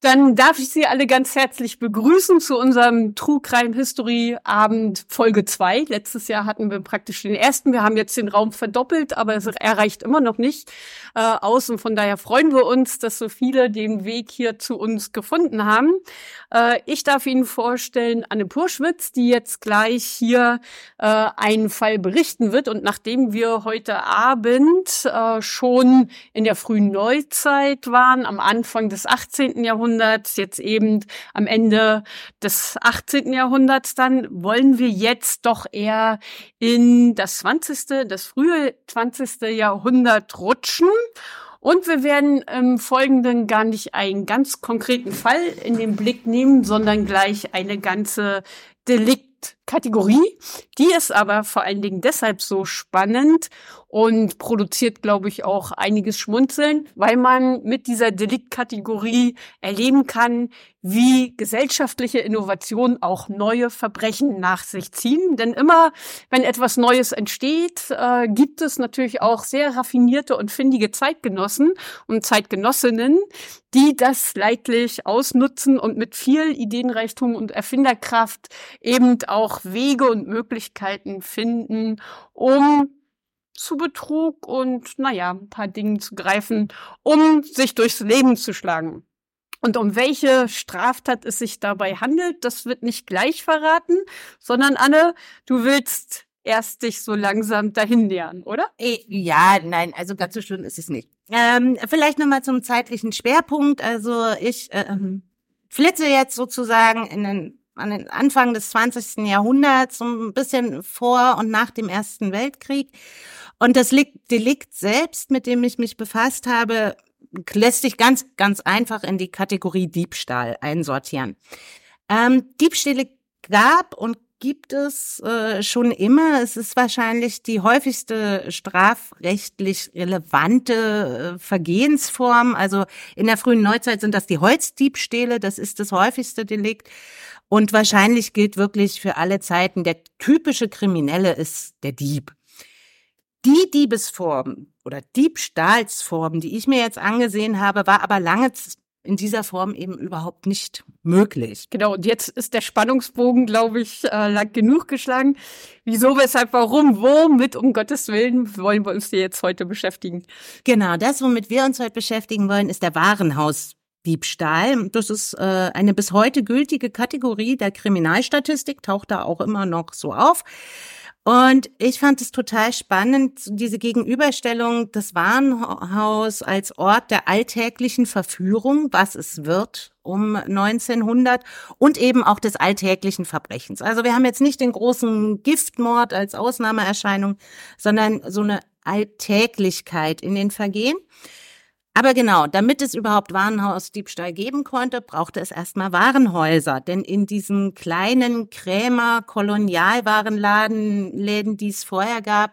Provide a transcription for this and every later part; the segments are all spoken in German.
Dann darf ich Sie alle ganz herzlich begrüßen zu unserem True Crime History Abend Folge 2. Letztes Jahr hatten wir praktisch den ersten. Wir haben jetzt den Raum verdoppelt, aber es erreicht immer noch nicht äh, aus. Und von daher freuen wir uns, dass so viele den Weg hier zu uns gefunden haben. Äh, ich darf Ihnen vorstellen Anne Purschwitz, die jetzt gleich hier äh, einen Fall berichten wird. Und nachdem wir heute Abend äh, schon in der frühen Neuzeit waren, am Anfang des 18. Jahrhunderts, Jahrhunderts, jetzt eben am Ende des 18. Jahrhunderts, dann wollen wir jetzt doch eher in das 20., das frühe 20. Jahrhundert rutschen. Und wir werden im Folgenden gar nicht einen ganz konkreten Fall in den Blick nehmen, sondern gleich eine ganze Deliktkategorie. Die ist aber vor allen Dingen deshalb so spannend und produziert, glaube ich, auch einiges Schmunzeln, weil man mit dieser Deliktkategorie erleben kann, wie gesellschaftliche Innovationen auch neue Verbrechen nach sich ziehen. Denn immer, wenn etwas Neues entsteht, äh, gibt es natürlich auch sehr raffinierte und findige Zeitgenossen und Zeitgenossinnen, die das leidlich ausnutzen und mit viel Ideenreichtum und Erfinderkraft eben auch Wege und Möglichkeiten finden, um zu Betrug und, naja, ein paar Dingen zu greifen, um sich durchs Leben zu schlagen. Und um welche Straftat es sich dabei handelt, das wird nicht gleich verraten, sondern Anne, du willst erst dich so langsam dahin nähern, oder? Äh, ja, nein, also ganz so schön ist es nicht. Ähm, vielleicht nochmal zum zeitlichen Schwerpunkt. Also ich äh, ähm, flitze jetzt sozusagen in den an den Anfang des 20. Jahrhunderts, so ein bisschen vor und nach dem Ersten Weltkrieg. Und das Delikt selbst, mit dem ich mich befasst habe, lässt sich ganz, ganz einfach in die Kategorie Diebstahl einsortieren. Ähm, Diebstähle gab und gibt es äh, schon immer. Es ist wahrscheinlich die häufigste strafrechtlich relevante äh, Vergehensform. Also in der frühen Neuzeit sind das die Holzdiebstähle. Das ist das häufigste Delikt. Und wahrscheinlich gilt wirklich für alle Zeiten, der typische Kriminelle ist der Dieb. Die Diebesform oder Diebstahlsform, die ich mir jetzt angesehen habe, war aber lange in dieser Form eben überhaupt nicht möglich. Genau, und jetzt ist der Spannungsbogen, glaube ich, äh, lang genug geschlagen. Wieso, weshalb, warum, womit, um Gottes Willen, wollen wir uns hier jetzt heute beschäftigen? Genau, das, womit wir uns heute beschäftigen wollen, ist der Warenhausdiebstahl. Das ist äh, eine bis heute gültige Kategorie der Kriminalstatistik, taucht da auch immer noch so auf. Und ich fand es total spannend, diese Gegenüberstellung des Warenhaus als Ort der alltäglichen Verführung, was es wird um 1900 und eben auch des alltäglichen Verbrechens. Also wir haben jetzt nicht den großen Giftmord als Ausnahmeerscheinung, sondern so eine Alltäglichkeit in den Vergehen. Aber genau, damit es überhaupt Warenhausdiebstahl geben konnte, brauchte es erstmal Warenhäuser. Denn in diesen kleinen Krämer, Kolonialwarenladen, Läden, die es vorher gab,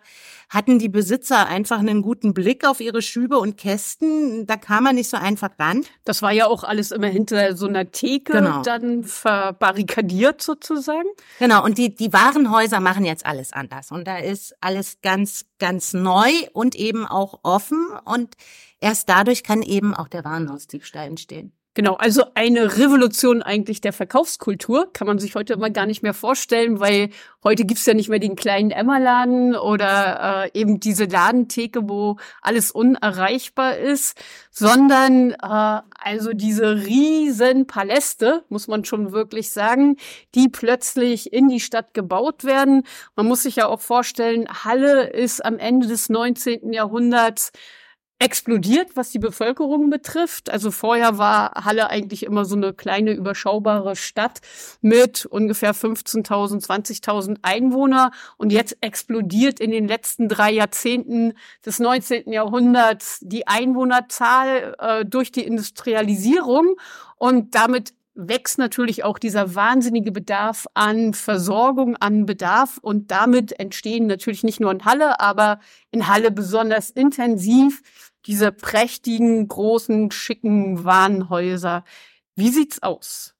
hatten die Besitzer einfach einen guten Blick auf ihre Schübe und Kästen. Da kam man nicht so einfach ran. Das war ja auch alles immer hinter so einer Theke genau. dann verbarrikadiert sozusagen. Genau, und die, die Warenhäuser machen jetzt alles anders. Und da ist alles ganz, ganz neu und eben auch offen. Und Erst dadurch kann eben auch der Warenhausdiebstahl entstehen. Genau, also eine Revolution eigentlich der Verkaufskultur kann man sich heute immer gar nicht mehr vorstellen, weil heute gibt's ja nicht mehr den kleinen Emmerladen oder äh, eben diese Ladentheke, wo alles unerreichbar ist, sondern äh, also diese riesen Paläste, muss man schon wirklich sagen, die plötzlich in die Stadt gebaut werden. Man muss sich ja auch vorstellen, Halle ist am Ende des 19. Jahrhunderts explodiert, was die Bevölkerung betrifft. Also vorher war Halle eigentlich immer so eine kleine überschaubare Stadt mit ungefähr 15.000, 20.000 Einwohner und jetzt explodiert in den letzten drei Jahrzehnten des 19. Jahrhunderts die Einwohnerzahl äh, durch die Industrialisierung und damit wächst natürlich auch dieser wahnsinnige Bedarf an Versorgung, an Bedarf und damit entstehen natürlich nicht nur in Halle, aber in Halle besonders intensiv diese prächtigen, großen, schicken Warenhäuser. Wie sieht's aus?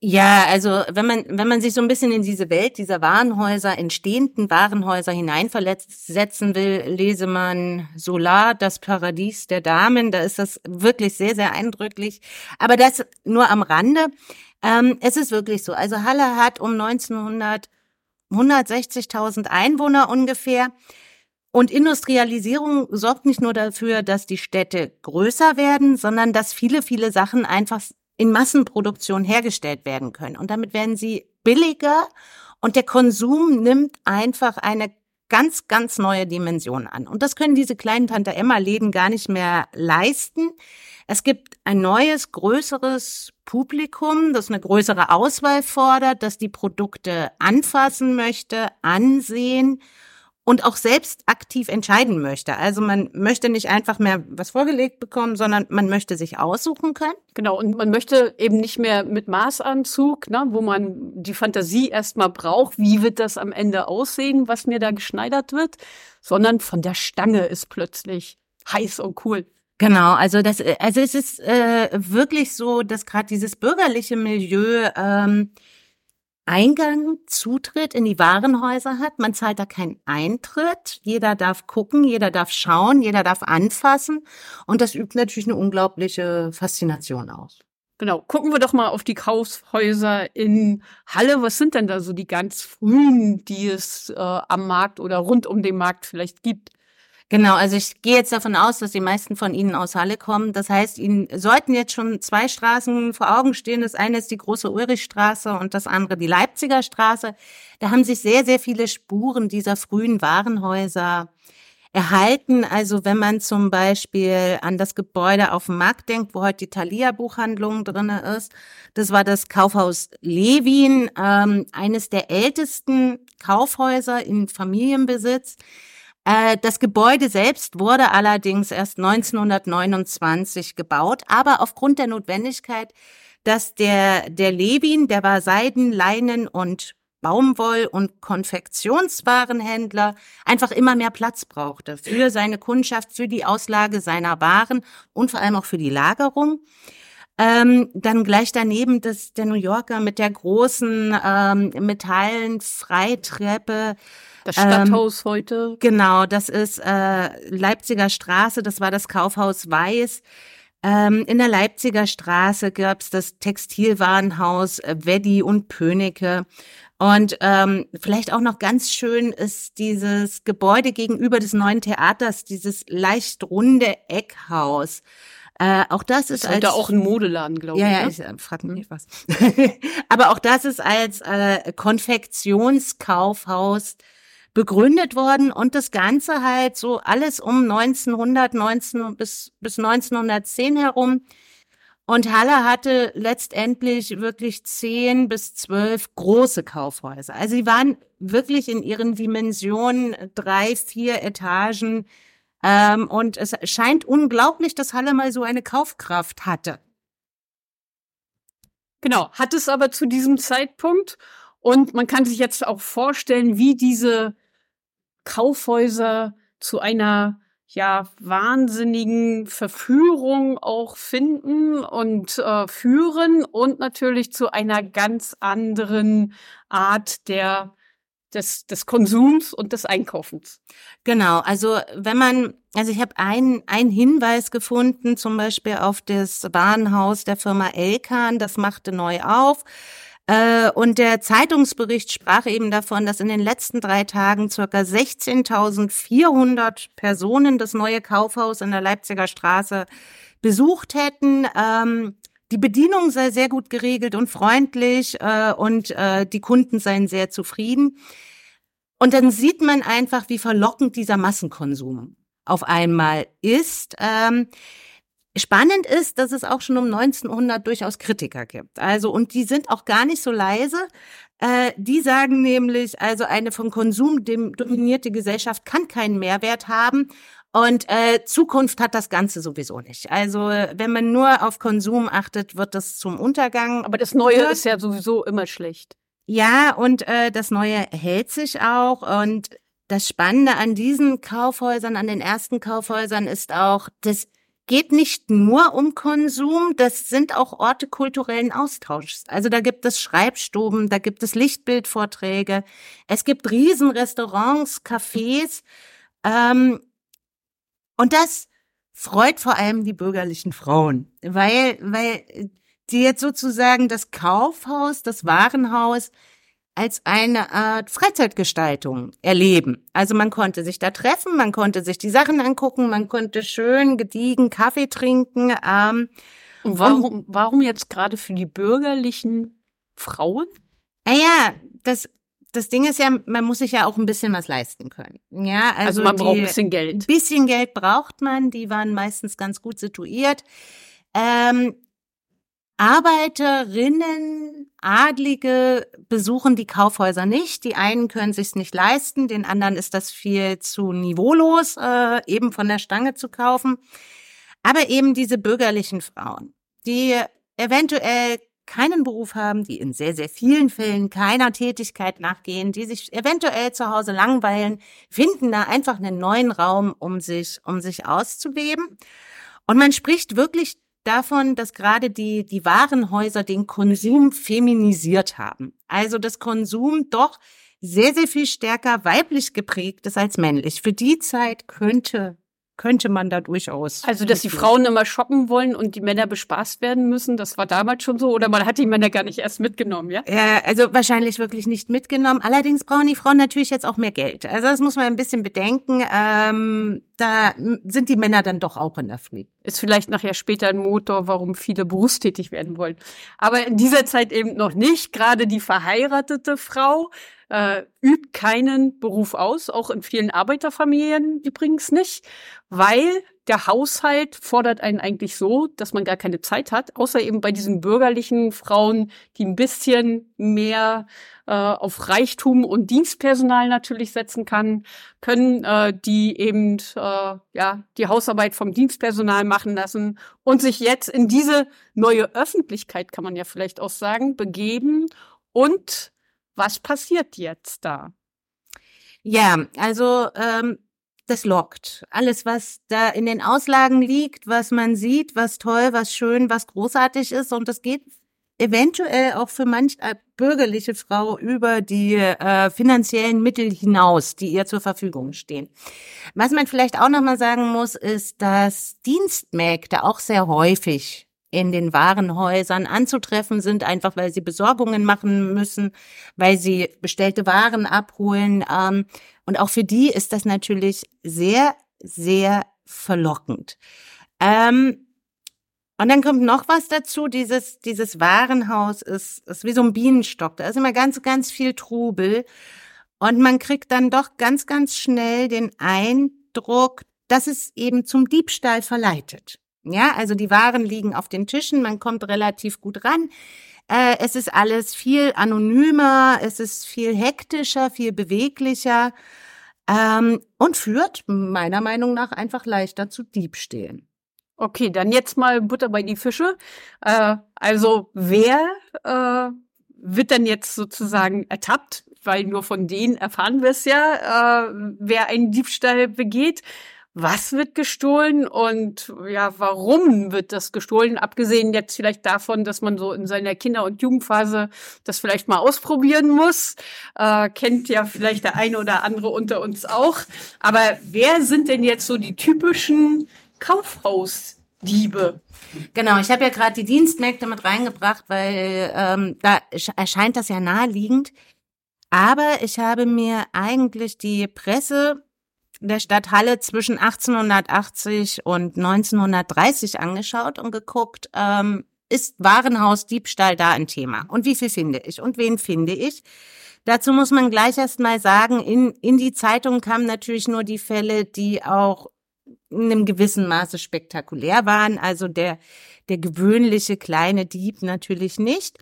Ja, also wenn man, wenn man sich so ein bisschen in diese Welt dieser Warenhäuser, entstehenden Warenhäuser hineinversetzen will, lese man Solar, das Paradies der Damen. Da ist das wirklich sehr, sehr eindrücklich. Aber das nur am Rande. Ähm, es ist wirklich so. Also Halle hat um 1900 160.000 Einwohner ungefähr. Und Industrialisierung sorgt nicht nur dafür, dass die Städte größer werden, sondern dass viele, viele Sachen einfach in Massenproduktion hergestellt werden können. Und damit werden sie billiger und der Konsum nimmt einfach eine ganz, ganz neue Dimension an. Und das können diese kleinen Tante Emma Läden gar nicht mehr leisten. Es gibt ein neues, größeres Publikum, das eine größere Auswahl fordert, das die Produkte anfassen möchte, ansehen und auch selbst aktiv entscheiden möchte. Also man möchte nicht einfach mehr was vorgelegt bekommen, sondern man möchte sich aussuchen können. Genau, und man möchte eben nicht mehr mit Maßanzug, ne, wo man die Fantasie erstmal braucht, wie wird das am Ende aussehen, was mir da geschneidert wird, sondern von der Stange ist plötzlich heiß und cool. Genau, also das, also es ist äh, wirklich so, dass gerade dieses bürgerliche Milieu ähm, Eingang, Zutritt in die Warenhäuser hat. Man zahlt da keinen Eintritt. Jeder darf gucken, jeder darf schauen, jeder darf anfassen. Und das übt natürlich eine unglaubliche Faszination aus. Genau, gucken wir doch mal auf die Kaufhäuser in Halle. Was sind denn da so die ganz frühen, die es äh, am Markt oder rund um den Markt vielleicht gibt? Genau, also ich gehe jetzt davon aus, dass die meisten von Ihnen aus Halle kommen. Das heißt, Ihnen sollten jetzt schon zwei Straßen vor Augen stehen. Das eine ist die große Ulrichstraße und das andere die Leipziger Straße. Da haben sich sehr, sehr viele Spuren dieser frühen Warenhäuser erhalten. Also wenn man zum Beispiel an das Gebäude auf dem Markt denkt, wo heute die Thalia Buchhandlung drinne ist, das war das Kaufhaus Lewin, ähm, eines der ältesten Kaufhäuser in Familienbesitz. Äh, das Gebäude selbst wurde allerdings erst 1929 gebaut, aber aufgrund der Notwendigkeit, dass der, der Levin, der war Seiden, Leinen und Baumwoll- und Konfektionswarenhändler einfach immer mehr Platz brauchte für seine Kundschaft, für die Auslage seiner Waren und vor allem auch für die Lagerung. Ähm, dann gleich daneben das, der New Yorker mit der großen ähm, Metallen Freitreppe, das Stadthaus ähm, heute. Genau, das ist äh, Leipziger Straße, das war das Kaufhaus Weiß. Ähm, in der Leipziger Straße gab's das Textilwarenhaus äh, Weddi und Pönecke. Und ähm, vielleicht auch noch ganz schön ist dieses Gebäude gegenüber des neuen Theaters, dieses leicht runde Eckhaus. Äh, auch das ist, ist als, auch ein Modeladen, glaube ja, ich. Ja, ne? ich äh, frag mich was. Aber auch das ist als äh, Konfektionskaufhaus begründet worden und das Ganze halt so alles um 1900, 19 bis, bis 1910 herum. Und Halle hatte letztendlich wirklich zehn bis zwölf große Kaufhäuser. Also sie waren wirklich in ihren Dimensionen drei, vier Etagen. Ähm, und es scheint unglaublich, dass Halle mal so eine Kaufkraft hatte. Genau, hat es aber zu diesem Zeitpunkt. Und man kann sich jetzt auch vorstellen, wie diese Kaufhäuser zu einer ja wahnsinnigen Verführung auch finden und äh, führen und natürlich zu einer ganz anderen Art der des, des Konsums und des Einkaufens. Genau, also wenn man, also ich habe einen, einen Hinweis gefunden, zum Beispiel auf das Warenhaus der Firma Elkan, das machte neu auf. Äh, und der Zeitungsbericht sprach eben davon, dass in den letzten drei Tagen circa 16.400 Personen das neue Kaufhaus in der Leipziger Straße besucht hätten. Ähm, die Bedienung sei sehr gut geregelt und freundlich äh, und äh, die Kunden seien sehr zufrieden. Und dann sieht man einfach, wie verlockend dieser Massenkonsum auf einmal ist. Spannend ist, dass es auch schon um 1900 durchaus Kritiker gibt. Also, und die sind auch gar nicht so leise. Äh, die sagen nämlich, also eine von Konsum dominierte Gesellschaft kann keinen Mehrwert haben. Und äh, Zukunft hat das Ganze sowieso nicht. Also wenn man nur auf Konsum achtet, wird das zum Untergang. Aber das Neue ist ja sowieso immer schlecht. Ja, und äh, das Neue hält sich auch. Und das Spannende an diesen Kaufhäusern, an den ersten Kaufhäusern ist auch, dass geht nicht nur um Konsum, das sind auch Orte kulturellen Austauschs. Also da gibt es Schreibstuben, da gibt es Lichtbildvorträge, es gibt Riesenrestaurants, Cafés. Ähm, und das freut vor allem die bürgerlichen Frauen, weil, weil die jetzt sozusagen das Kaufhaus, das Warenhaus als eine Art Freizeitgestaltung erleben. Also man konnte sich da treffen, man konnte sich die Sachen angucken, man konnte schön gediegen Kaffee trinken. Ähm, und warum, warum jetzt gerade für die bürgerlichen Frauen? Naja, das, das Ding ist ja, man muss sich ja auch ein bisschen was leisten können. Ja, also, also man die, braucht ein bisschen Geld. Ein bisschen Geld braucht man. Die waren meistens ganz gut situiert. Ähm, Arbeiterinnen, Adlige besuchen die Kaufhäuser nicht. Die einen können sich's nicht leisten, den anderen ist das viel zu niveaulos, äh, eben von der Stange zu kaufen. Aber eben diese bürgerlichen Frauen, die eventuell keinen Beruf haben, die in sehr, sehr vielen Fällen keiner Tätigkeit nachgehen, die sich eventuell zu Hause langweilen, finden da einfach einen neuen Raum, um sich, um sich auszuleben. Und man spricht wirklich davon, dass gerade die, die Warenhäuser den Konsum feminisiert haben. Also das Konsum doch sehr, sehr viel stärker weiblich geprägt ist als männlich. Für die Zeit könnte könnte man da durchaus. Also, dass die Frauen immer shoppen wollen und die Männer bespaßt werden müssen, das war damals schon so oder man hat die Männer gar nicht erst mitgenommen, ja? Ja, also wahrscheinlich wirklich nicht mitgenommen. Allerdings brauchen die Frauen natürlich jetzt auch mehr Geld. Also das muss man ein bisschen bedenken. Ähm, da sind die Männer dann doch auch in der Pflicht. Ist vielleicht nachher später ein Motor, warum viele berufstätig werden wollen. Aber in dieser Zeit eben noch nicht. Gerade die verheiratete Frau äh, übt keinen Beruf aus, auch in vielen Arbeiterfamilien übrigens nicht, weil der Haushalt fordert einen eigentlich so, dass man gar keine Zeit hat, außer eben bei diesen bürgerlichen Frauen, die ein bisschen mehr äh, auf Reichtum und Dienstpersonal natürlich setzen kann, können äh, die eben äh, ja die Hausarbeit vom Dienstpersonal machen lassen und sich jetzt in diese neue Öffentlichkeit, kann man ja vielleicht auch sagen, begeben und was passiert jetzt da? Ja, also ähm, das lockt. Alles, was da in den Auslagen liegt, was man sieht, was toll, was schön, was großartig ist. Und das geht eventuell auch für manch bürgerliche Frau über die äh, finanziellen Mittel hinaus, die ihr zur Verfügung stehen. Was man vielleicht auch nochmal sagen muss, ist, dass Dienstmägde auch sehr häufig in den Warenhäusern anzutreffen sind, einfach weil sie Besorgungen machen müssen, weil sie bestellte Waren abholen. Ähm, und auch für die ist das natürlich sehr, sehr verlockend. Ähm, und dann kommt noch was dazu. Dieses, dieses Warenhaus ist, ist wie so ein Bienenstock. Da ist immer ganz, ganz viel Trubel. Und man kriegt dann doch ganz, ganz schnell den Eindruck, dass es eben zum Diebstahl verleitet. Ja, also die Waren liegen auf den Tischen, man kommt relativ gut ran. Äh, es ist alles viel anonymer, es ist viel hektischer, viel beweglicher ähm, und führt meiner Meinung nach einfach leichter zu Diebstählen. Okay, dann jetzt mal Butter bei die Fische. Äh, also wer äh, wird denn jetzt sozusagen ertappt? Weil nur von denen erfahren wir es ja, äh, wer einen Diebstahl begeht was wird gestohlen und ja, warum wird das gestohlen? Abgesehen jetzt vielleicht davon, dass man so in seiner Kinder- und Jugendphase das vielleicht mal ausprobieren muss. Äh, kennt ja vielleicht der eine oder andere unter uns auch. Aber wer sind denn jetzt so die typischen Kaufhausdiebe? Genau, ich habe ja gerade die Dienstmägde mit reingebracht, weil ähm, da erscheint das ja naheliegend. Aber ich habe mir eigentlich die Presse der Stadt Halle zwischen 1880 und 1930 angeschaut und geguckt, ähm, ist Warenhausdiebstahl da ein Thema? Und wie viel finde ich? Und wen finde ich? Dazu muss man gleich erst mal sagen, in, in die Zeitung kamen natürlich nur die Fälle, die auch in einem gewissen Maße spektakulär waren. Also der, der gewöhnliche kleine Dieb natürlich nicht.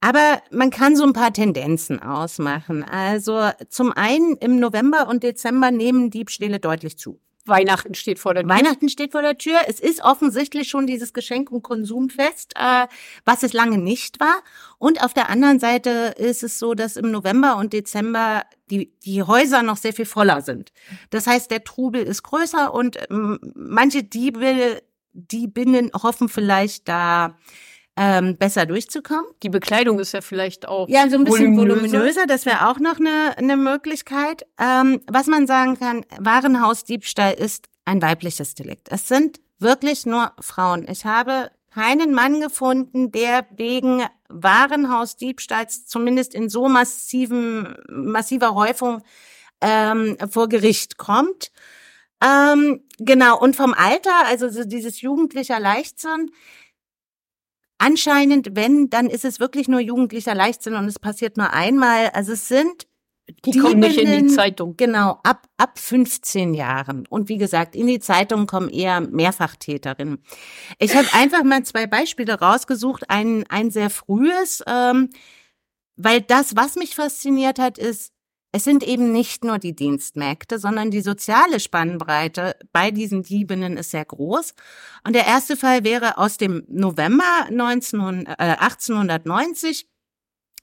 Aber man kann so ein paar Tendenzen ausmachen. Also zum einen im November und Dezember nehmen Diebstähle deutlich zu. Weihnachten steht vor der Tür. Weihnachten steht vor der Tür. Es ist offensichtlich schon dieses Geschenk- und Konsumfest, äh, was es lange nicht war. Und auf der anderen Seite ist es so, dass im November und Dezember die, die Häuser noch sehr viel voller sind. Das heißt, der Trubel ist größer und ähm, manche Diebe Wahrenhausdiebinnen hoffen vielleicht da ähm, besser durchzukommen. Die Bekleidung ist ja vielleicht auch Ja, so ein bisschen voluminöser. voluminöser, das wäre auch noch eine, eine Möglichkeit. Ähm, was man sagen kann, Warenhausdiebstahl ist ein weibliches Delikt. Es sind wirklich nur Frauen. Ich habe keinen Mann gefunden, der wegen Warenhausdiebstahls zumindest in so massiven, massiver Häufung ähm, vor Gericht kommt. Ähm, genau, und vom Alter, also so dieses jugendlicher Leichtsinn, anscheinend, wenn, dann ist es wirklich nur jugendlicher Leichtsinn und es passiert nur einmal. Also es sind Die kommen nicht in die Zeitung. Genau, ab, ab 15 Jahren. Und wie gesagt, in die Zeitung kommen eher Mehrfachtäterinnen. Ich habe einfach mal zwei Beispiele rausgesucht. Ein, ein sehr frühes, ähm, weil das, was mich fasziniert hat, ist, es sind eben nicht nur die Dienstmägde, sondern die soziale Spannbreite bei diesen Diebinnen ist sehr groß. Und der erste Fall wäre aus dem November 19, äh, 1890.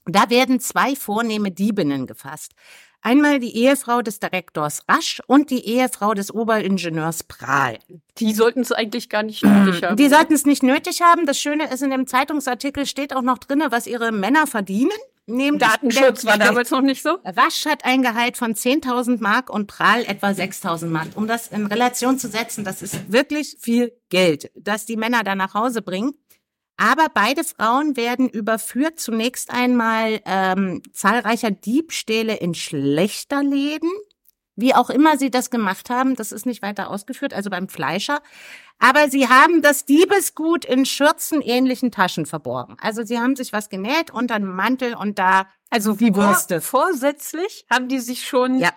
Da werden zwei vornehme Diebinnen gefasst. Einmal die Ehefrau des Direktors Rasch und die Ehefrau des Oberingenieurs Prahl. Die sollten es eigentlich gar nicht nötig haben. Die sollten es nicht nötig haben. Das Schöne ist, in dem Zeitungsartikel steht auch noch drinne, was ihre Männer verdienen. Nämlich Datenschutz war damals noch nicht so. Rasch hat ein Gehalt von 10.000 Mark und Prahl etwa 6.000 Mark. Um das in Relation zu setzen, das ist wirklich viel Geld, das die Männer da nach Hause bringen. Aber beide Frauen werden überführt zunächst einmal ähm, zahlreicher Diebstähle in Schlechterläden. Wie auch immer sie das gemacht haben, das ist nicht weiter ausgeführt, also beim Fleischer. Aber sie haben das Diebesgut in schürzenähnlichen Taschen verborgen. Also sie haben sich was genäht unter einem Mantel und da Also die Würste. Vor, vorsätzlich haben die sich schon Ja,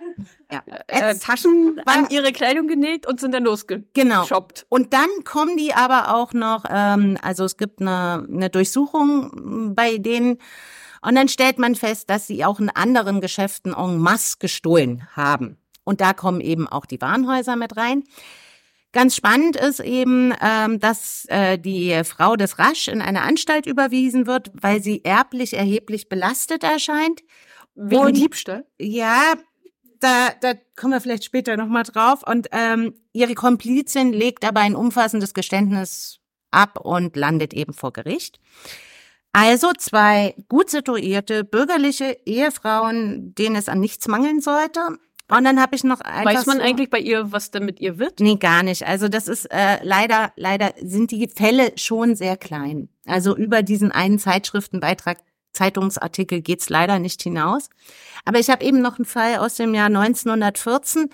ja. äh, Taschen war- an ihre Kleidung genäht und sind dann losgeshoppt. Genau. Und dann kommen die aber auch noch, ähm, also es gibt eine, eine Durchsuchung bei denen und dann stellt man fest, dass sie auch in anderen Geschäften en masse gestohlen haben. Und da kommen eben auch die Warenhäuser mit rein. Ganz spannend ist eben, ähm, dass äh, die Frau des Rasch in eine Anstalt überwiesen wird, weil sie erblich erheblich belastet erscheint. Wegen Und- Diebstahl. Ja, da, da kommen wir vielleicht später nochmal drauf. Und ähm, ihre Komplizin legt aber ein umfassendes Geständnis ab und landet eben vor Gericht. Also zwei gut situierte bürgerliche Ehefrauen, denen es an nichts mangeln sollte. Und dann habe ich noch einfach Weiß man so, eigentlich bei ihr, was denn mit ihr wird? Nee, gar nicht. Also das ist äh, leider, leider sind die Fälle schon sehr klein. Also über diesen einen Zeitschriftenbeitrag, Zeitungsartikel geht's leider nicht hinaus. Aber ich habe eben noch einen Fall aus dem Jahr 1914.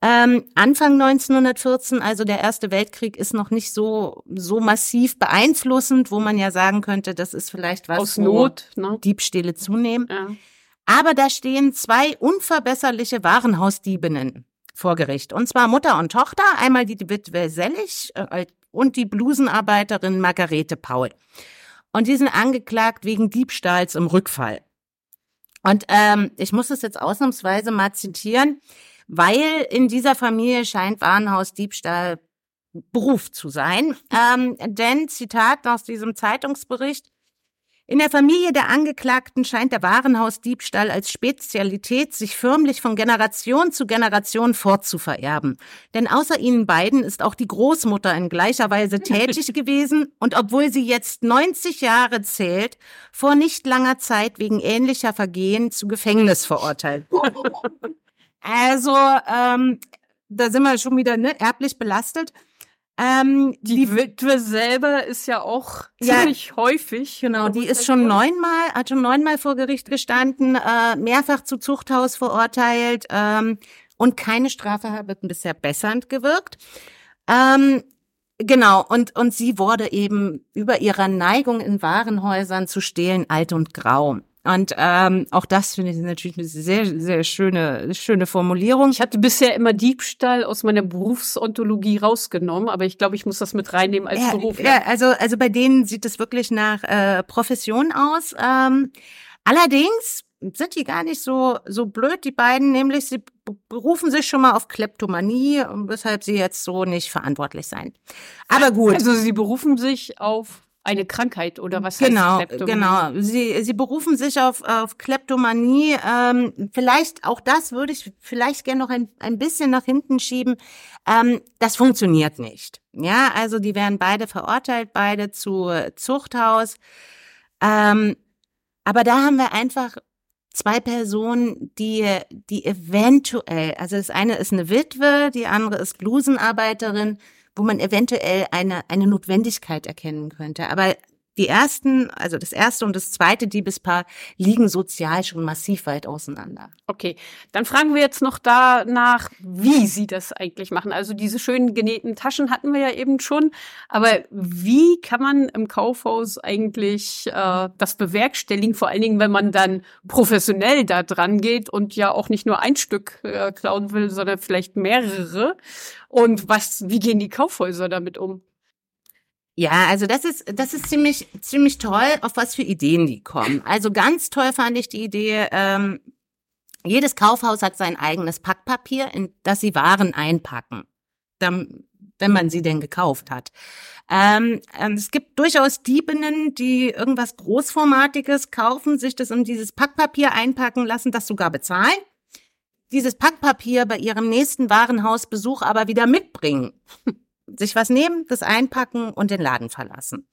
Ähm, Anfang 1914, also der Erste Weltkrieg, ist noch nicht so so massiv beeinflussend, wo man ja sagen könnte, das ist vielleicht was Aus Not, ne? Diebstähle zunehmen. Ja. Aber da stehen zwei unverbesserliche Warenhausdiebinnen vor Gericht. Und zwar Mutter und Tochter, einmal die Witwe Sellig äh, und die Blusenarbeiterin Margarete Paul. Und die sind angeklagt wegen Diebstahls im Rückfall. Und ähm, ich muss es jetzt ausnahmsweise mal zitieren, weil in dieser Familie scheint Warenhausdiebstahl Beruf zu sein. Ähm, denn, Zitat aus diesem Zeitungsbericht, in der Familie der Angeklagten scheint der Warenhausdiebstahl als Spezialität sich förmlich von Generation zu Generation fortzuvererben. Denn außer ihnen beiden ist auch die Großmutter in gleicher Weise tätig gewesen und obwohl sie jetzt 90 Jahre zählt, vor nicht langer Zeit wegen ähnlicher Vergehen zu Gefängnis verurteilt. also, ähm, da sind wir schon wieder ne, erblich belastet. Ähm, Die Witwe selber ist ja auch Ja. ziemlich häufig. Genau, die ist schon neunmal, hat schon neunmal vor Gericht gestanden, äh, mehrfach zu Zuchthaus verurteilt ähm, und keine Strafe hat bisher bessernd gewirkt. Ähm, genau, und, und sie wurde eben über ihrer Neigung in Warenhäusern zu stehlen alt und grau. Und ähm, auch das finde ich natürlich eine sehr, sehr schöne, schöne Formulierung. Ich hatte bisher immer Diebstahl aus meiner Berufsontologie rausgenommen, aber ich glaube, ich muss das mit reinnehmen als ja, Beruf. Ja, also, also bei denen sieht es wirklich nach äh, Profession aus. Ähm, allerdings sind die gar nicht so, so blöd, die beiden, nämlich sie berufen sich schon mal auf Kleptomanie, weshalb sie jetzt so nicht verantwortlich sein. Aber gut. Also sie berufen sich auf eine Krankheit oder was genau, heißt Kleptomanie? Genau, Sie, Sie berufen sich auf, auf Kleptomanie. Ähm, vielleicht, auch das würde ich vielleicht gerne noch ein, ein bisschen nach hinten schieben. Ähm, das funktioniert nicht. Ja, also die werden beide verurteilt, beide zu Zuchthaus. Ähm, aber da haben wir einfach zwei Personen, die, die eventuell, also das eine ist eine Witwe, die andere ist Blusenarbeiterin, wo man eventuell eine, eine Notwendigkeit erkennen könnte. Aber die ersten, also das erste und das zweite Diebespaar liegen sozial schon massiv weit auseinander. Okay, dann fragen wir jetzt noch danach, wie Sie das eigentlich machen. Also diese schönen genähten Taschen hatten wir ja eben schon, aber wie kann man im Kaufhaus eigentlich äh, das bewerkstelligen? Vor allen Dingen, wenn man dann professionell da dran geht und ja auch nicht nur ein Stück äh, klauen will, sondern vielleicht mehrere. Und was, wie gehen die Kaufhäuser damit um? Ja, also das ist, das ist ziemlich, ziemlich toll, auf was für Ideen die kommen. Also ganz toll fand ich die Idee, ähm, jedes Kaufhaus hat sein eigenes Packpapier, in das sie Waren einpacken, dann, wenn man sie denn gekauft hat. Ähm, ähm, es gibt durchaus Diebinnen, die irgendwas Großformatiges kaufen, sich das in dieses Packpapier einpacken lassen, das sogar bezahlen dieses Packpapier bei ihrem nächsten Warenhausbesuch aber wieder mitbringen sich was nehmen, das einpacken und den Laden verlassen.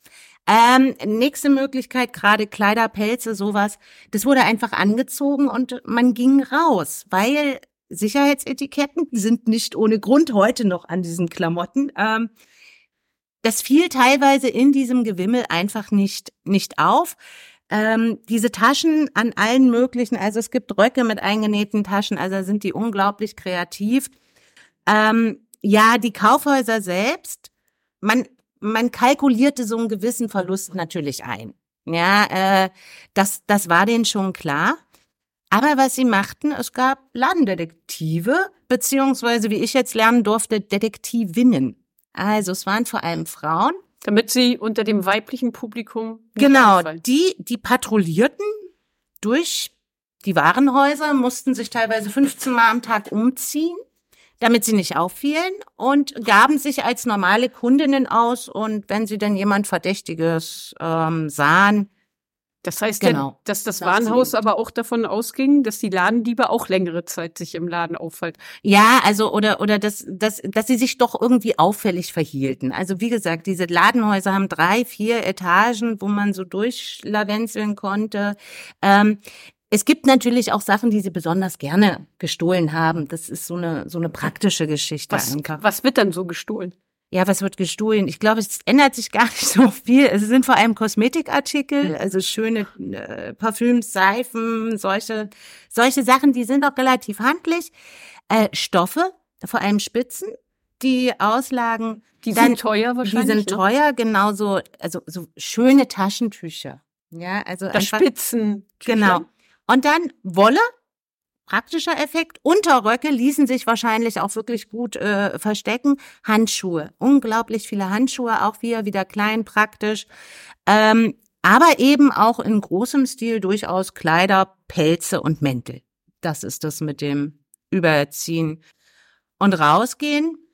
Ähm, nächste Möglichkeit, gerade Kleider, Pelze, sowas, das wurde einfach angezogen und man ging raus, weil Sicherheitsetiketten sind nicht ohne Grund heute noch an diesen Klamotten. Ähm, das fiel teilweise in diesem Gewimmel einfach nicht, nicht auf. Ähm, diese Taschen an allen möglichen, also es gibt Röcke mit eingenähten Taschen, also sind die unglaublich kreativ. Ähm, ja, die Kaufhäuser selbst, man, man kalkulierte so einen gewissen Verlust natürlich ein. Ja, äh, das, das war denen schon klar. Aber was sie machten, es gab Ladendetektive, beziehungsweise, wie ich jetzt lernen durfte, Detektivinnen. Also es waren vor allem Frauen. Damit sie unter dem weiblichen Publikum. Genau, die, die patrouillierten durch die Warenhäuser, mussten sich teilweise 15 Mal am Tag umziehen damit sie nicht auffielen und gaben sich als normale Kundinnen aus und wenn sie dann jemand Verdächtiges ähm, sahen, das heißt, genau. ja, dass das Warenhaus aber auch davon ausging, dass die Ladendiebe auch längere Zeit sich im Laden aufhalten. Ja, also oder oder dass dass dass sie sich doch irgendwie auffällig verhielten. Also wie gesagt, diese Ladenhäuser haben drei, vier Etagen, wo man so durchlavenzeln konnte. Ähm, es gibt natürlich auch Sachen, die sie besonders gerne gestohlen haben. Das ist so eine, so eine praktische Geschichte. Was, was wird dann so gestohlen? Ja, was wird gestohlen? Ich glaube, es ändert sich gar nicht so viel. Es sind vor allem Kosmetikartikel, also schöne äh, Parfüms, Seifen, solche, solche Sachen, die sind auch relativ handlich. Äh, Stoffe, vor allem Spitzen, die Auslagen. Die dann, sind teuer wahrscheinlich. Die sind ne? teuer, genauso, also so schöne Taschentücher. Ja, also das einfach, Spitzen. Genau. Und dann Wolle, praktischer Effekt. Unterröcke ließen sich wahrscheinlich auch wirklich gut äh, verstecken. Handschuhe, unglaublich viele Handschuhe, auch wieder wieder klein, praktisch. Ähm, aber eben auch in großem Stil durchaus Kleider, Pelze und Mäntel. Das ist das mit dem Überziehen und rausgehen.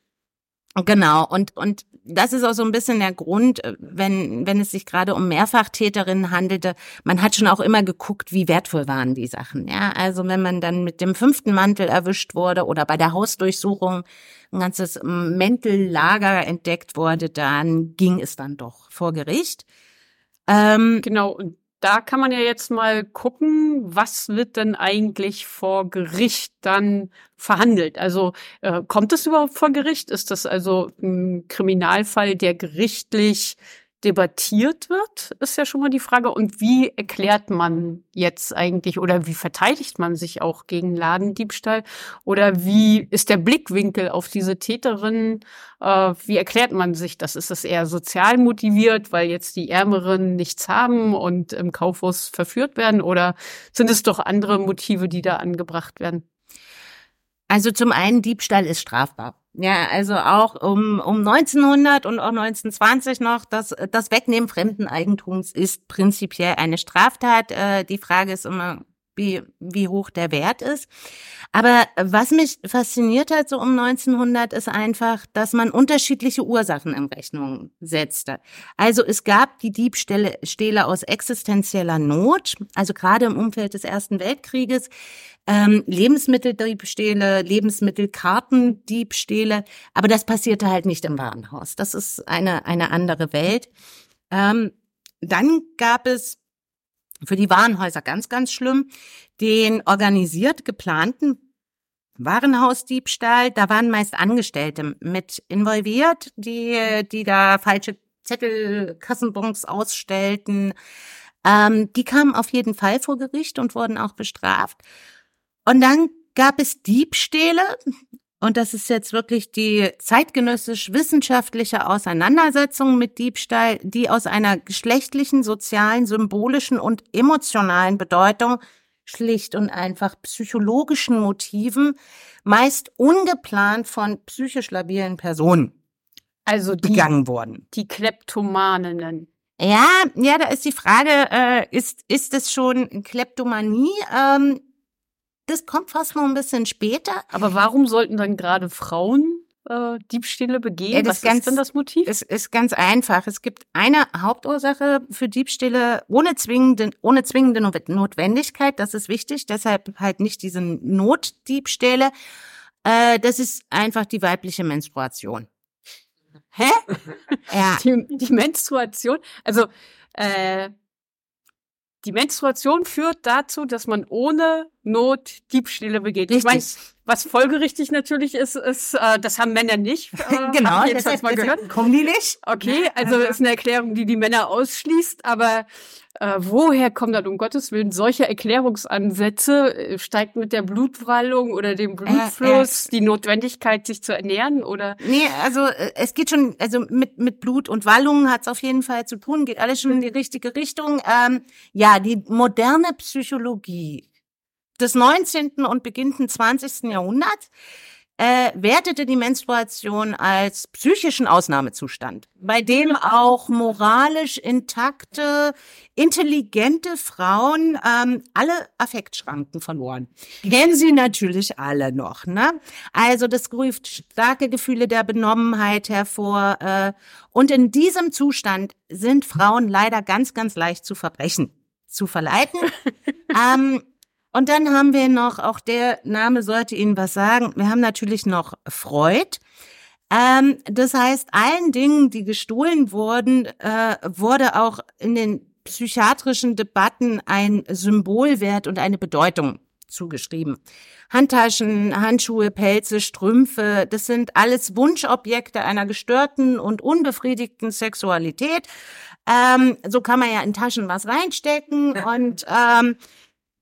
Genau, und, und das ist auch so ein bisschen der Grund, äh, wenn, wenn es sich gerade um Mehrfachtäterinnen handelte. Man hat schon auch immer geguckt, wie wertvoll waren die Sachen. Ja, also wenn man dann mit dem fünften Mantel erwischt wurde oder bei der Hausdurchsuchung ein ganzes Mäntellager entdeckt wurde, dann ging es dann doch vor Gericht. Ähm, genau, und da kann man ja jetzt mal gucken, was wird denn eigentlich vor Gericht dann verhandelt? Also äh, kommt es überhaupt vor Gericht? Ist das also ein Kriminalfall, der gerichtlich debattiert wird, ist ja schon mal die Frage. Und wie erklärt man jetzt eigentlich oder wie verteidigt man sich auch gegen Ladendiebstahl? Oder wie ist der Blickwinkel auf diese Täterin? Äh, wie erklärt man sich das? Ist das eher sozial motiviert, weil jetzt die Ärmeren nichts haben und im Kaufhaus verführt werden? Oder sind es doch andere Motive, die da angebracht werden? Also zum einen Diebstahl ist strafbar. Ja, also auch um, um 1900 und auch 1920 noch, das, das Wegnehmen fremden Eigentums ist prinzipiell eine Straftat. Äh, die Frage ist immer, wie, wie hoch der Wert ist. Aber was mich fasziniert hat so um 1900 ist einfach, dass man unterschiedliche Ursachen in Rechnung setzte. Also es gab die Diebstähle Stähle aus existenzieller Not, also gerade im Umfeld des Ersten Weltkrieges, ähm, Lebensmitteldiebstähle, Lebensmittelkartendiebstähle, aber das passierte halt nicht im Warenhaus. Das ist eine, eine andere Welt. Ähm, dann gab es für die Warenhäuser ganz, ganz schlimm, den organisiert geplanten Warenhausdiebstahl. Da waren meist Angestellte mit involviert, die, die da falsche Zettel, Kassenbons ausstellten. Ähm, die kamen auf jeden Fall vor Gericht und wurden auch bestraft. Und dann gab es Diebstähle, und das ist jetzt wirklich die zeitgenössisch-wissenschaftliche Auseinandersetzung mit Diebstahl, die aus einer geschlechtlichen, sozialen, symbolischen und emotionalen Bedeutung schlicht und einfach psychologischen Motiven, meist ungeplant von psychisch labilen Personen also die, begangen worden. Die Kleptomaninnen. Ja, ja, da ist die Frage, äh, ist, ist es schon Kleptomanie? Ähm, das kommt fast noch ein bisschen später. Aber warum sollten dann gerade Frauen äh, Diebstähle begehen? Ja, Was ganz, ist denn das Motiv? Es ist ganz einfach. Es gibt eine Hauptursache für Diebstähle ohne zwingende, ohne zwingende Notwendigkeit. Das ist wichtig. Deshalb halt nicht diese Notdiebstähle. Äh, das ist einfach die weibliche Menstruation. Hä? ja. Die, die Menstruation? Also, äh, die Menstruation führt dazu, dass man ohne Not Diebstähle begeht. Richtig. Ich meine, was folgerichtig natürlich ist, ist, äh, das haben Männer nicht. Äh, genau, jetzt deshalb, mal gehört. Kommen die nicht? Okay, also ist eine Erklärung, die die Männer ausschließt, aber äh, woher kommen dann um Gottes Willen solche Erklärungsansätze? Äh, steigt mit der Blutwallung oder dem Blutfluss äh, äh, die Notwendigkeit, sich zu ernähren oder? Nee, also äh, es geht schon, also mit, mit Blut und Wallung hat es auf jeden Fall zu tun, geht alles schon in die richtige Richtung. Ähm, ja, die moderne Psychologie des 19. und beginnenden 20. Jahrhunderts äh, wertete die Menstruation als psychischen Ausnahmezustand, bei dem auch moralisch intakte, intelligente Frauen ähm, alle Affektschranken verloren. Kennen sie natürlich alle noch, ne? Also das ruft starke Gefühle der Benommenheit hervor. Äh, und in diesem Zustand sind Frauen leider ganz, ganz leicht zu Verbrechen zu verleiten. ähm, und dann haben wir noch, auch der Name sollte Ihnen was sagen, wir haben natürlich noch Freud. Ähm, das heißt, allen Dingen, die gestohlen wurden, äh, wurde auch in den psychiatrischen Debatten ein Symbolwert und eine Bedeutung zugeschrieben. Handtaschen, Handschuhe, Pelze, Strümpfe, das sind alles Wunschobjekte einer gestörten und unbefriedigten Sexualität. Ähm, so kann man ja in Taschen was reinstecken und ähm,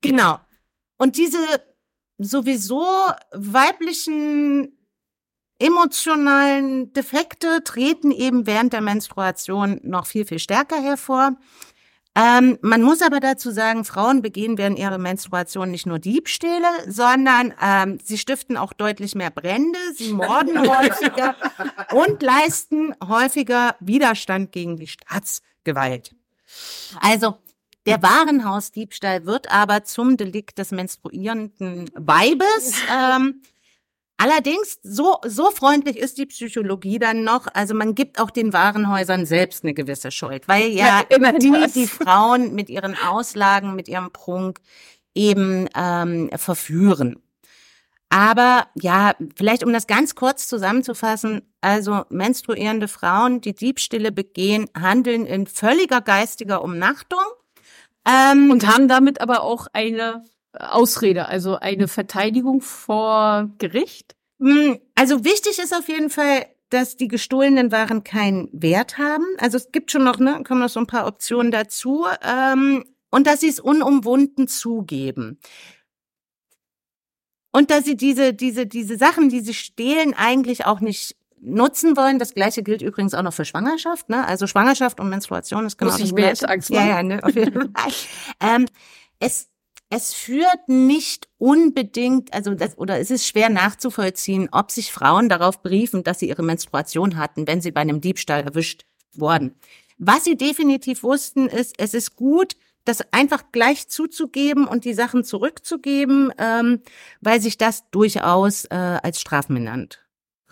genau. Und diese sowieso weiblichen emotionalen Defekte treten eben während der Menstruation noch viel, viel stärker hervor. Ähm, man muss aber dazu sagen, Frauen begehen während ihrer Menstruation nicht nur Diebstähle, sondern ähm, sie stiften auch deutlich mehr Brände, sie morden häufiger und leisten häufiger Widerstand gegen die Staatsgewalt. Also der Warenhausdiebstahl wird aber zum Delikt des menstruierenden Weibes. Ähm, allerdings, so, so freundlich ist die Psychologie dann noch. Also man gibt auch den Warenhäusern selbst eine gewisse Schuld, weil ja, ja die, die Frauen mit ihren Auslagen, mit ihrem Prunk eben ähm, verführen. Aber ja, vielleicht um das ganz kurz zusammenzufassen, also menstruierende Frauen, die Diebstähle begehen, handeln in völliger geistiger Umnachtung ähm, und haben damit aber auch eine Ausrede, also eine Verteidigung vor Gericht? Hm, also wichtig ist auf jeden Fall, dass die gestohlenen Waren keinen Wert haben. Also es gibt schon noch, ne, kommen noch so ein paar Optionen dazu. Ähm, und dass sie es unumwunden zugeben. Und dass sie diese, diese, diese Sachen, die sie stehlen, eigentlich auch nicht nutzen wollen. Das gleiche gilt übrigens auch noch für Schwangerschaft. Ne? Also Schwangerschaft und Menstruation ist genau Muss das ich mir jetzt Angst machen? Ja, ja, ne, auf jeden Fall. ähm, es, es führt nicht unbedingt, also das, oder es ist schwer nachzuvollziehen, ob sich Frauen darauf briefen, dass sie ihre Menstruation hatten, wenn sie bei einem Diebstahl erwischt wurden. Was sie definitiv wussten, ist, es ist gut, das einfach gleich zuzugeben und die Sachen zurückzugeben, ähm, weil sich das durchaus äh, als strafmindernd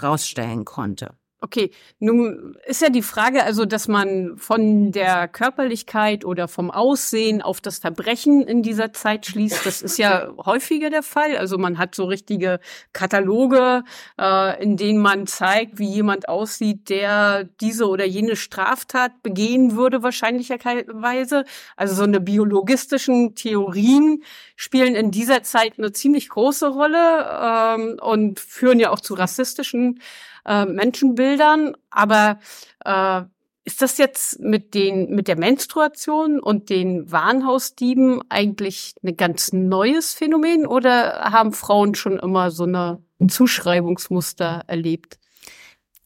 rausstellen konnte. Okay, nun ist ja die Frage, also, dass man von der Körperlichkeit oder vom Aussehen auf das Verbrechen in dieser Zeit schließt. Das ist ja häufiger der Fall. Also man hat so richtige Kataloge, äh, in denen man zeigt, wie jemand aussieht, der diese oder jene Straftat begehen würde, wahrscheinlicherweise. Also so eine biologistischen Theorien spielen in dieser Zeit eine ziemlich große Rolle ähm, und führen ja auch zu rassistischen äh, Menschenbildern. Aber äh, ist das jetzt mit den mit der Menstruation und den Warenhausdieben eigentlich ein ganz neues Phänomen oder haben Frauen schon immer so eine Zuschreibungsmuster erlebt?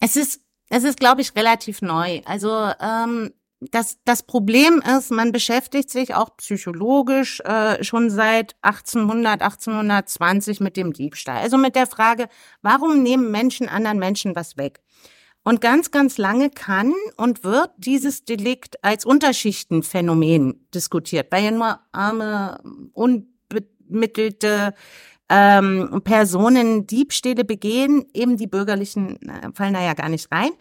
Es ist es ist glaube ich relativ neu. Also ähm, das, das Problem ist, man beschäftigt sich auch psychologisch äh, schon seit 1800, 1820 mit dem Diebstahl. Also mit der Frage, warum nehmen Menschen anderen Menschen was weg? Und ganz, ganz lange kann und wird dieses Delikt als Unterschichtenphänomen diskutiert, weil ja nur arme, unbemittelte ähm, Personen Diebstähle begehen, eben die Bürgerlichen äh, fallen da ja gar nicht rein.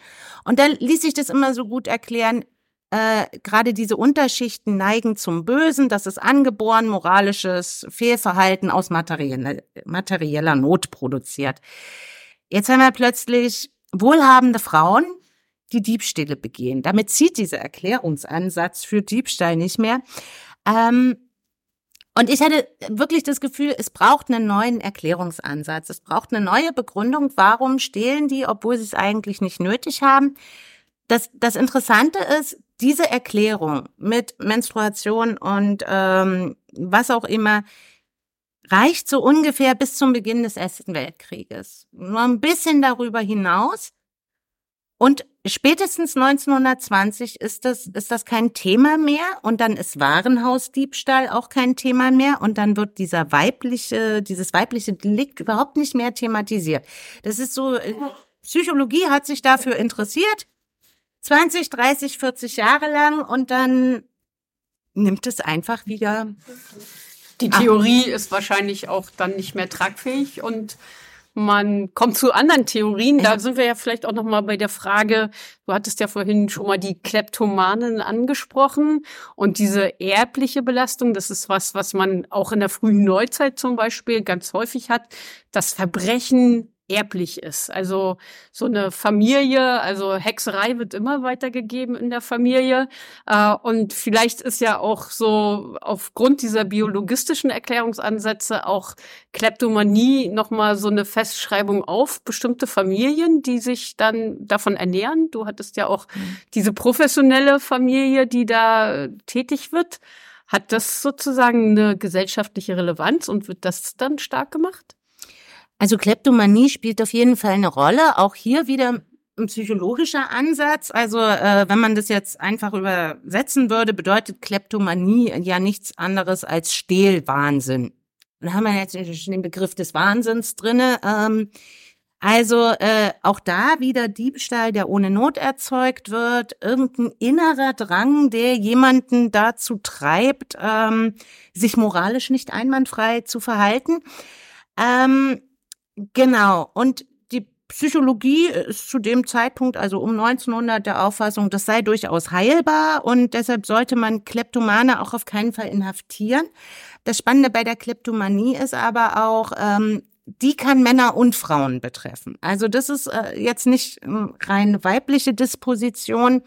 Und dann ließ sich das immer so gut erklären, äh, gerade diese Unterschichten neigen zum Bösen, das ist angeboren moralisches Fehlverhalten aus materieller, Not produziert. Jetzt haben wir plötzlich wohlhabende Frauen, die Diebstähle begehen. Damit zieht dieser Erklärungsansatz für Diebstahl nicht mehr. Ähm, und ich hatte wirklich das Gefühl, es braucht einen neuen Erklärungsansatz. Es braucht eine neue Begründung, warum stehlen die, obwohl sie es eigentlich nicht nötig haben. Das, das Interessante ist, diese Erklärung mit Menstruation und ähm, was auch immer reicht so ungefähr bis zum Beginn des Ersten Weltkrieges. Nur ein bisschen darüber hinaus. Und spätestens 1920 ist das, ist das kein Thema mehr und dann ist Warenhausdiebstahl auch kein Thema mehr und dann wird dieser weibliche, dieses weibliche Delikt überhaupt nicht mehr thematisiert. Das ist so, äh, Psychologie hat sich dafür interessiert, 20, 30, 40 Jahre lang und dann nimmt es einfach wieder. Die Theorie Ach. ist wahrscheinlich auch dann nicht mehr tragfähig und man kommt zu anderen Theorien. Da sind wir ja vielleicht auch noch mal bei der Frage, du hattest ja vorhin schon mal die Kleptomanen angesprochen und diese erbliche Belastung, das ist was, was man auch in der frühen Neuzeit zum Beispiel ganz häufig hat. Das Verbrechen erblich ist. Also so eine Familie, also Hexerei wird immer weitergegeben in der Familie. Äh, und vielleicht ist ja auch so aufgrund dieser biologistischen Erklärungsansätze auch Kleptomanie nochmal so eine Festschreibung auf bestimmte Familien, die sich dann davon ernähren. Du hattest ja auch mhm. diese professionelle Familie, die da tätig wird. Hat das sozusagen eine gesellschaftliche Relevanz und wird das dann stark gemacht? Also Kleptomanie spielt auf jeden Fall eine Rolle. Auch hier wieder ein psychologischer Ansatz. Also äh, wenn man das jetzt einfach übersetzen würde, bedeutet Kleptomanie ja nichts anderes als Stehlwahnsinn. Da haben wir jetzt den Begriff des Wahnsinns drinne. Ähm, also äh, auch da wieder Diebstahl, der ohne Not erzeugt wird, irgendein innerer Drang, der jemanden dazu treibt, ähm, sich moralisch nicht einwandfrei zu verhalten. Ähm, Genau. Und die Psychologie ist zu dem Zeitpunkt, also um 1900, der Auffassung, das sei durchaus heilbar und deshalb sollte man Kleptomane auch auf keinen Fall inhaftieren. Das Spannende bei der Kleptomanie ist aber auch, ähm, die kann Männer und Frauen betreffen. Also das ist äh, jetzt nicht äh, rein weibliche Disposition.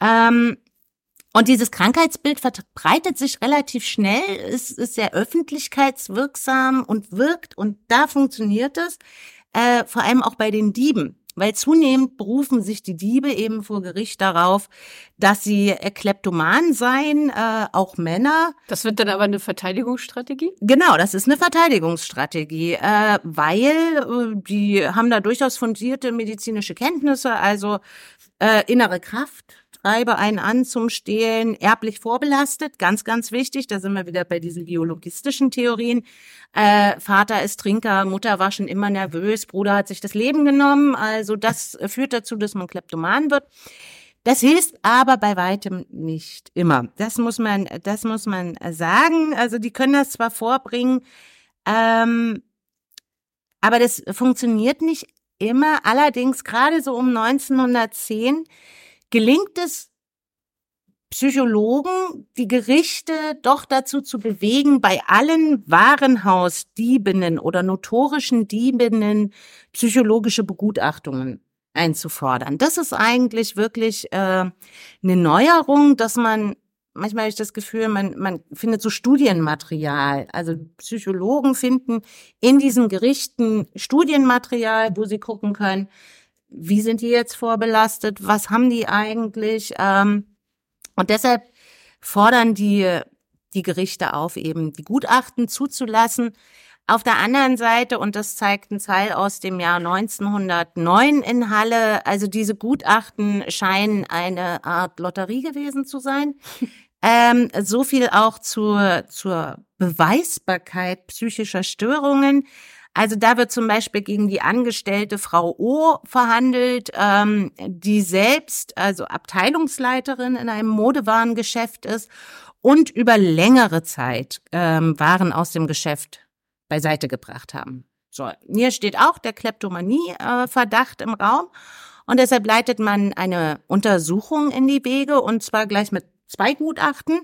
Ähm, und dieses Krankheitsbild verbreitet sich relativ schnell, es ist sehr öffentlichkeitswirksam und wirkt und da funktioniert es, äh, vor allem auch bei den Dieben. Weil zunehmend berufen sich die Diebe eben vor Gericht darauf, dass sie Kleptoman seien, äh, auch Männer. Das wird dann aber eine Verteidigungsstrategie? Genau, das ist eine Verteidigungsstrategie, äh, weil äh, die haben da durchaus fundierte medizinische Kenntnisse, also äh, innere Kraft, treibe einen an zum Stehlen, erblich vorbelastet, ganz, ganz wichtig, da sind wir wieder bei diesen biologistischen Theorien. Äh, Vater ist Trinker, Mutter war schon immer nervös, Bruder hat sich das Leben genommen, also das führt dazu, dass man kleptoman wird. Das hilft aber bei weitem nicht immer. Das muss man, das muss man sagen. Also die können das zwar vorbringen, ähm, aber das funktioniert nicht immer. Allerdings gerade so um 1910 gelingt es Psychologen, die Gerichte doch dazu zu bewegen, bei allen Warenhausdiebinnen oder notorischen Diebinnen psychologische Begutachtungen einzufordern. Das ist eigentlich wirklich äh, eine Neuerung, dass man manchmal habe ich das Gefühl, man, man findet so Studienmaterial. Also Psychologen finden in diesen Gerichten Studienmaterial, wo sie gucken können, wie sind die jetzt vorbelastet, was haben die eigentlich. Ähm, und deshalb fordern die, die Gerichte auf, eben die Gutachten zuzulassen. Auf der anderen Seite, und das zeigt ein Teil aus dem Jahr 1909 in Halle, also diese Gutachten scheinen eine Art Lotterie gewesen zu sein. Ähm, so viel auch zur, zur Beweisbarkeit psychischer Störungen. Also da wird zum Beispiel gegen die Angestellte Frau O verhandelt, ähm, die selbst also Abteilungsleiterin in einem Modewarengeschäft ist und über längere Zeit ähm, Waren aus dem Geschäft beiseite gebracht haben. So, hier steht auch der Kleptomanie-Verdacht äh, im Raum. Und deshalb leitet man eine Untersuchung in die Wege und zwar gleich mit zwei Gutachten.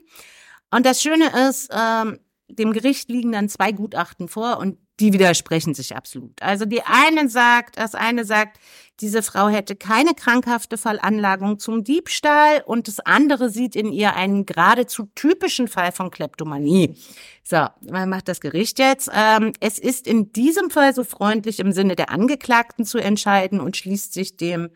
Und das Schöne ist, ähm, dem Gericht liegen dann zwei Gutachten vor und die widersprechen sich absolut. Also die eine sagt, das eine sagt, diese Frau hätte keine krankhafte Fallanlagung zum Diebstahl und das andere sieht in ihr einen geradezu typischen Fall von Kleptomanie. So, man macht das Gericht jetzt. Ähm, es ist in diesem Fall so freundlich im Sinne der Angeklagten zu entscheiden und schließt sich dem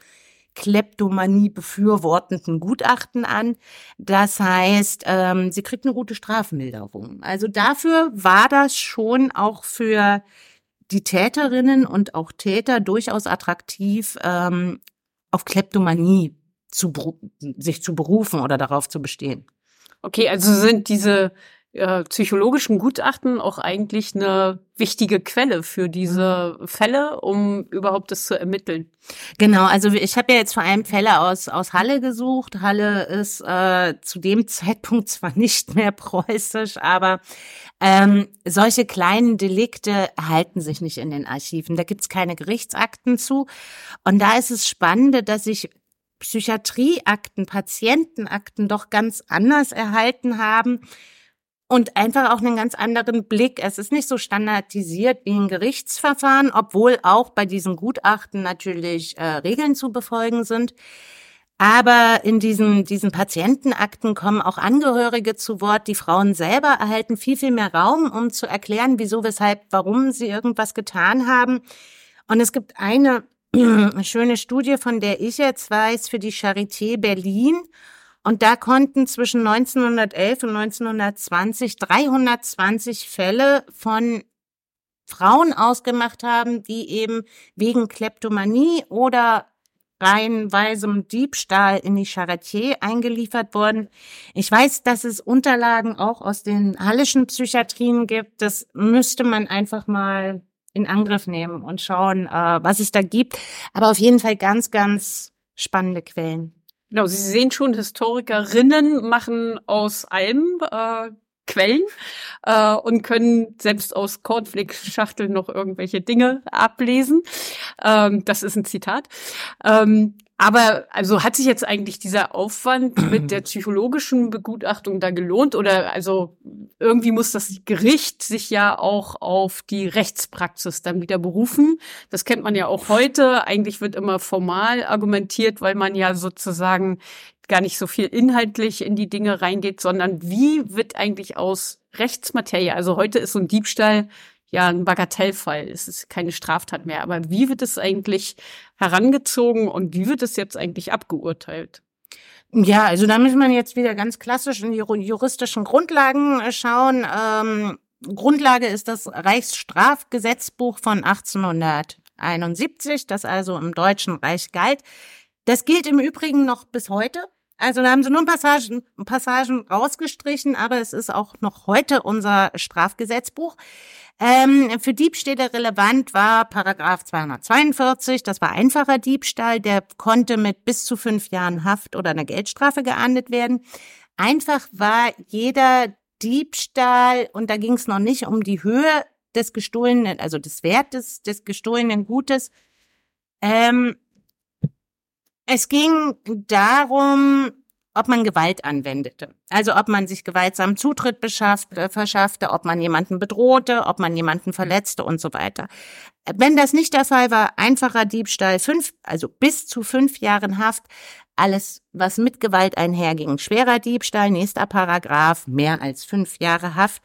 Kleptomanie befürwortenden Gutachten an. Das heißt, ähm, sie kriegt eine gute Strafmilderung. Also dafür war das schon auch für die Täterinnen und auch Täter durchaus attraktiv, ähm, auf Kleptomanie zu, sich zu berufen oder darauf zu bestehen. Okay, also sind diese äh, psychologischen Gutachten auch eigentlich eine wichtige Quelle für diese Fälle, um überhaupt das zu ermitteln. Genau, also ich habe ja jetzt vor allem Fälle aus, aus Halle gesucht. Halle ist äh, zu dem Zeitpunkt zwar nicht mehr preußisch, aber ähm, solche kleinen Delikte halten sich nicht in den Archiven. Da gibt's keine Gerichtsakten zu. Und da ist es Spannende, dass sich Psychiatrieakten, Patientenakten doch ganz anders erhalten haben und einfach auch einen ganz anderen Blick. Es ist nicht so standardisiert wie ein Gerichtsverfahren, obwohl auch bei diesen Gutachten natürlich äh, Regeln zu befolgen sind. Aber in diesen, diesen Patientenakten kommen auch Angehörige zu Wort. Die Frauen selber erhalten viel, viel mehr Raum, um zu erklären, wieso, weshalb, warum sie irgendwas getan haben. Und es gibt eine schöne Studie, von der ich jetzt weiß, für die Charité Berlin. Und da konnten zwischen 1911 und 1920 320 Fälle von Frauen ausgemacht haben, die eben wegen Kleptomanie oder reihenweisem Diebstahl in die Charité eingeliefert wurden. Ich weiß, dass es Unterlagen auch aus den hallischen Psychiatrien gibt. Das müsste man einfach mal in Angriff nehmen und schauen, äh, was es da gibt. Aber auf jeden Fall ganz, ganz spannende Quellen. Genau, Sie sehen schon, Historikerinnen machen aus allem äh, Quellen äh, und können selbst aus Cornflake-Schachteln noch irgendwelche Dinge ablesen. Ähm, das ist ein Zitat. Ähm, aber also hat sich jetzt eigentlich dieser Aufwand mit der psychologischen Begutachtung da gelohnt? Oder also irgendwie muss das Gericht sich ja auch auf die Rechtspraxis dann wieder berufen. Das kennt man ja auch heute. Eigentlich wird immer formal argumentiert, weil man ja sozusagen gar nicht so viel inhaltlich in die Dinge reingeht, sondern wie wird eigentlich aus Rechtsmaterie, also heute ist so ein Diebstahl ja ein Bagatellfall. Es ist keine Straftat mehr. Aber wie wird es eigentlich herangezogen und wie wird es jetzt eigentlich abgeurteilt? Ja, also da muss man jetzt wieder ganz klassisch in die juristischen Grundlagen äh, schauen. Ähm, Grundlage ist das Reichsstrafgesetzbuch von 1871, das also im Deutschen Reich galt. Das gilt im Übrigen noch bis heute. Also da haben sie nur Passagen, Passagen rausgestrichen, aber es ist auch noch heute unser Strafgesetzbuch. Ähm, für Diebstähle relevant war Paragraph 242, das war einfacher Diebstahl, der konnte mit bis zu fünf Jahren Haft oder einer Geldstrafe geahndet werden. Einfach war jeder Diebstahl, und da ging es noch nicht um die Höhe des gestohlenen, also des Wertes des gestohlenen Gutes. Ähm, es ging darum, ob man Gewalt anwendete. Also ob man sich gewaltsam Zutritt äh, verschaffte, ob man jemanden bedrohte, ob man jemanden verletzte und so weiter. Wenn das nicht der Fall war, einfacher Diebstahl, fünf, also bis zu fünf Jahren Haft, alles, was mit Gewalt einherging. Schwerer Diebstahl, nächster Paragraph, mehr als fünf Jahre Haft.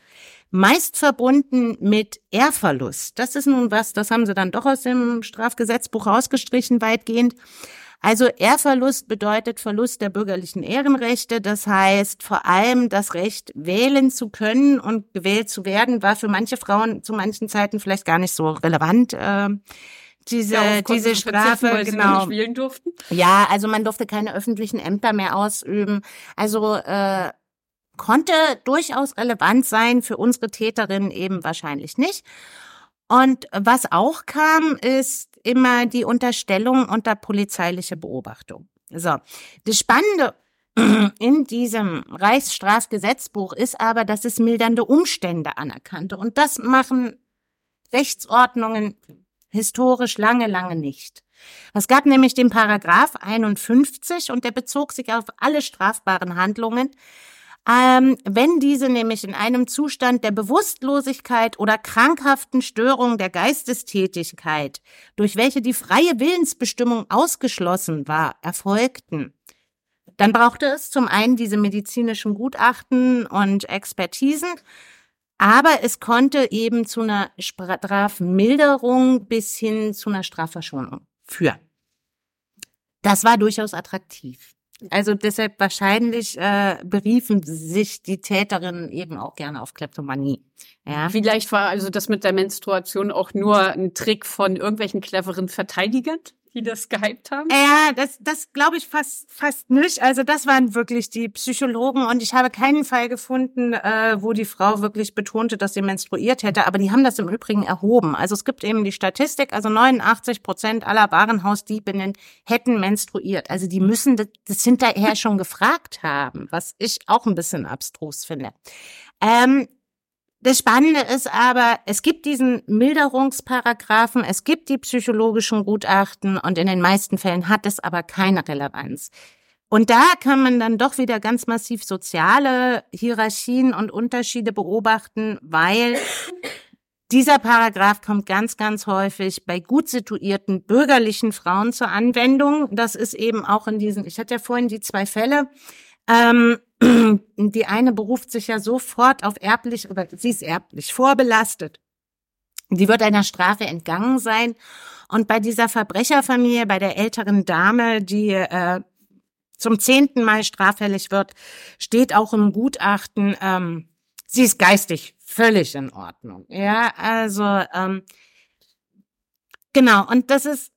Meist verbunden mit Ehrverlust. Das ist nun was, das haben sie dann doch aus dem Strafgesetzbuch rausgestrichen, weitgehend. Also Ehrverlust bedeutet Verlust der bürgerlichen Ehrenrechte. Das heißt vor allem das Recht, wählen zu können und gewählt zu werden, war für manche Frauen zu manchen Zeiten vielleicht gar nicht so relevant. Äh, diese, ja, diese Strafe, weil genau. Sie nicht wählen durften. Ja, also man durfte keine öffentlichen Ämter mehr ausüben. Also äh, konnte durchaus relevant sein für unsere Täterinnen eben wahrscheinlich nicht. Und was auch kam, ist immer die Unterstellung unter polizeiliche Beobachtung. So, das Spannende in diesem Reichsstrafgesetzbuch ist aber, dass es mildernde Umstände anerkannte. Und das machen Rechtsordnungen historisch lange, lange nicht. Es gab nämlich den Paragraph 51 und der bezog sich auf alle strafbaren Handlungen, ähm, wenn diese nämlich in einem Zustand der Bewusstlosigkeit oder krankhaften Störung der Geistestätigkeit, durch welche die freie Willensbestimmung ausgeschlossen war, erfolgten. Dann brauchte es zum einen diese medizinischen Gutachten und Expertisen, aber es konnte eben zu einer Strafmilderung bis hin zu einer Strafverschonung führen. Das war durchaus attraktiv. Also deshalb wahrscheinlich äh, beriefen sich die Täterinnen eben auch gerne auf Kleptomanie. Ja. Vielleicht war also das mit der Menstruation auch nur ein Trick von irgendwelchen cleveren Verteidigern? Die das gehypt haben? Ja, das, das glaube ich fast, fast nicht. Also das waren wirklich die Psychologen und ich habe keinen Fall gefunden, äh, wo die Frau wirklich betonte, dass sie menstruiert hätte. Aber die haben das im Übrigen erhoben. Also es gibt eben die Statistik, also 89 Prozent aller Warenhausdiebinnen hätten menstruiert. Also die müssen das, das hinterher schon gefragt haben, was ich auch ein bisschen abstrus finde. Ähm, das Spannende ist aber, es gibt diesen Milderungsparagraphen, es gibt die psychologischen Gutachten und in den meisten Fällen hat es aber keine Relevanz. Und da kann man dann doch wieder ganz massiv soziale Hierarchien und Unterschiede beobachten, weil dieser Paragraph kommt ganz, ganz häufig bei gut situierten bürgerlichen Frauen zur Anwendung. Das ist eben auch in diesen, ich hatte ja vorhin die zwei Fälle, ähm, die eine beruft sich ja sofort auf erblich oder sie ist erblich vorbelastet. Die wird einer Strafe entgangen sein. Und bei dieser Verbrecherfamilie, bei der älteren Dame, die äh, zum zehnten Mal straffällig wird, steht auch im Gutachten, ähm, sie ist geistig völlig in Ordnung. Ja, also ähm, genau. Und das ist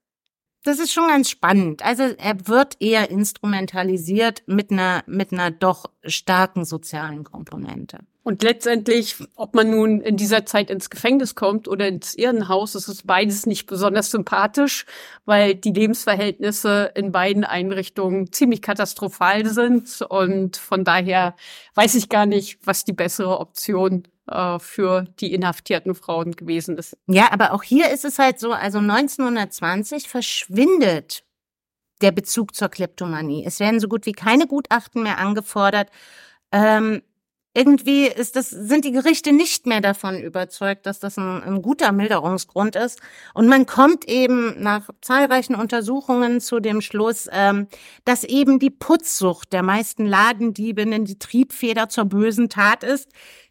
das ist schon ganz spannend. Also er wird eher instrumentalisiert mit einer, mit einer doch starken sozialen Komponente. Und letztendlich, ob man nun in dieser Zeit ins Gefängnis kommt oder ins Irrenhaus, ist es beides nicht besonders sympathisch, weil die Lebensverhältnisse in beiden Einrichtungen ziemlich katastrophal sind. Und von daher weiß ich gar nicht, was die bessere Option äh, für die inhaftierten Frauen gewesen ist. Ja, aber auch hier ist es halt so, also 1920 verschwindet der Bezug zur Kleptomanie. Es werden so gut wie keine Gutachten mehr angefordert. Ähm, irgendwie ist das, sind die Gerichte nicht mehr davon überzeugt, dass das ein, ein, guter Milderungsgrund ist. Und man kommt eben nach zahlreichen Untersuchungen zu dem Schluss, ähm, dass eben die Putzsucht der meisten Ladendiebinnen die Triebfeder zur bösen Tat ist,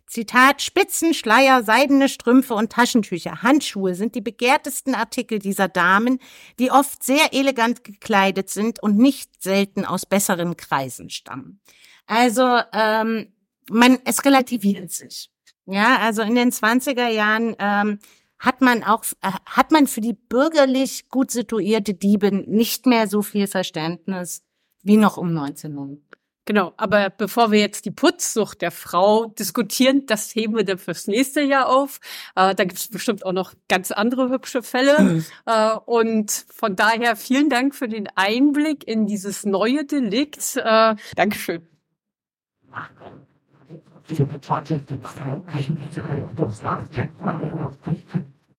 Zitat, Spitzen, Schleier, seidene Strümpfe und Taschentücher, Handschuhe sind die begehrtesten Artikel dieser Damen, die oft sehr elegant gekleidet sind und nicht selten aus besseren Kreisen stammen. Also ähm, man, es relativiert sich. Ja, also in den 20er Jahren ähm, hat man auch, äh, hat man für die bürgerlich gut situierte Dieben nicht mehr so viel Verständnis wie noch um 1900. Genau, aber bevor wir jetzt die Putzsucht der Frau diskutieren, das heben wir dann fürs nächste Jahr auf. Äh, da gibt es bestimmt auch noch ganz andere hübsche Fälle. äh, und von daher vielen Dank für den Einblick in dieses neue Delikt. Äh, Dankeschön.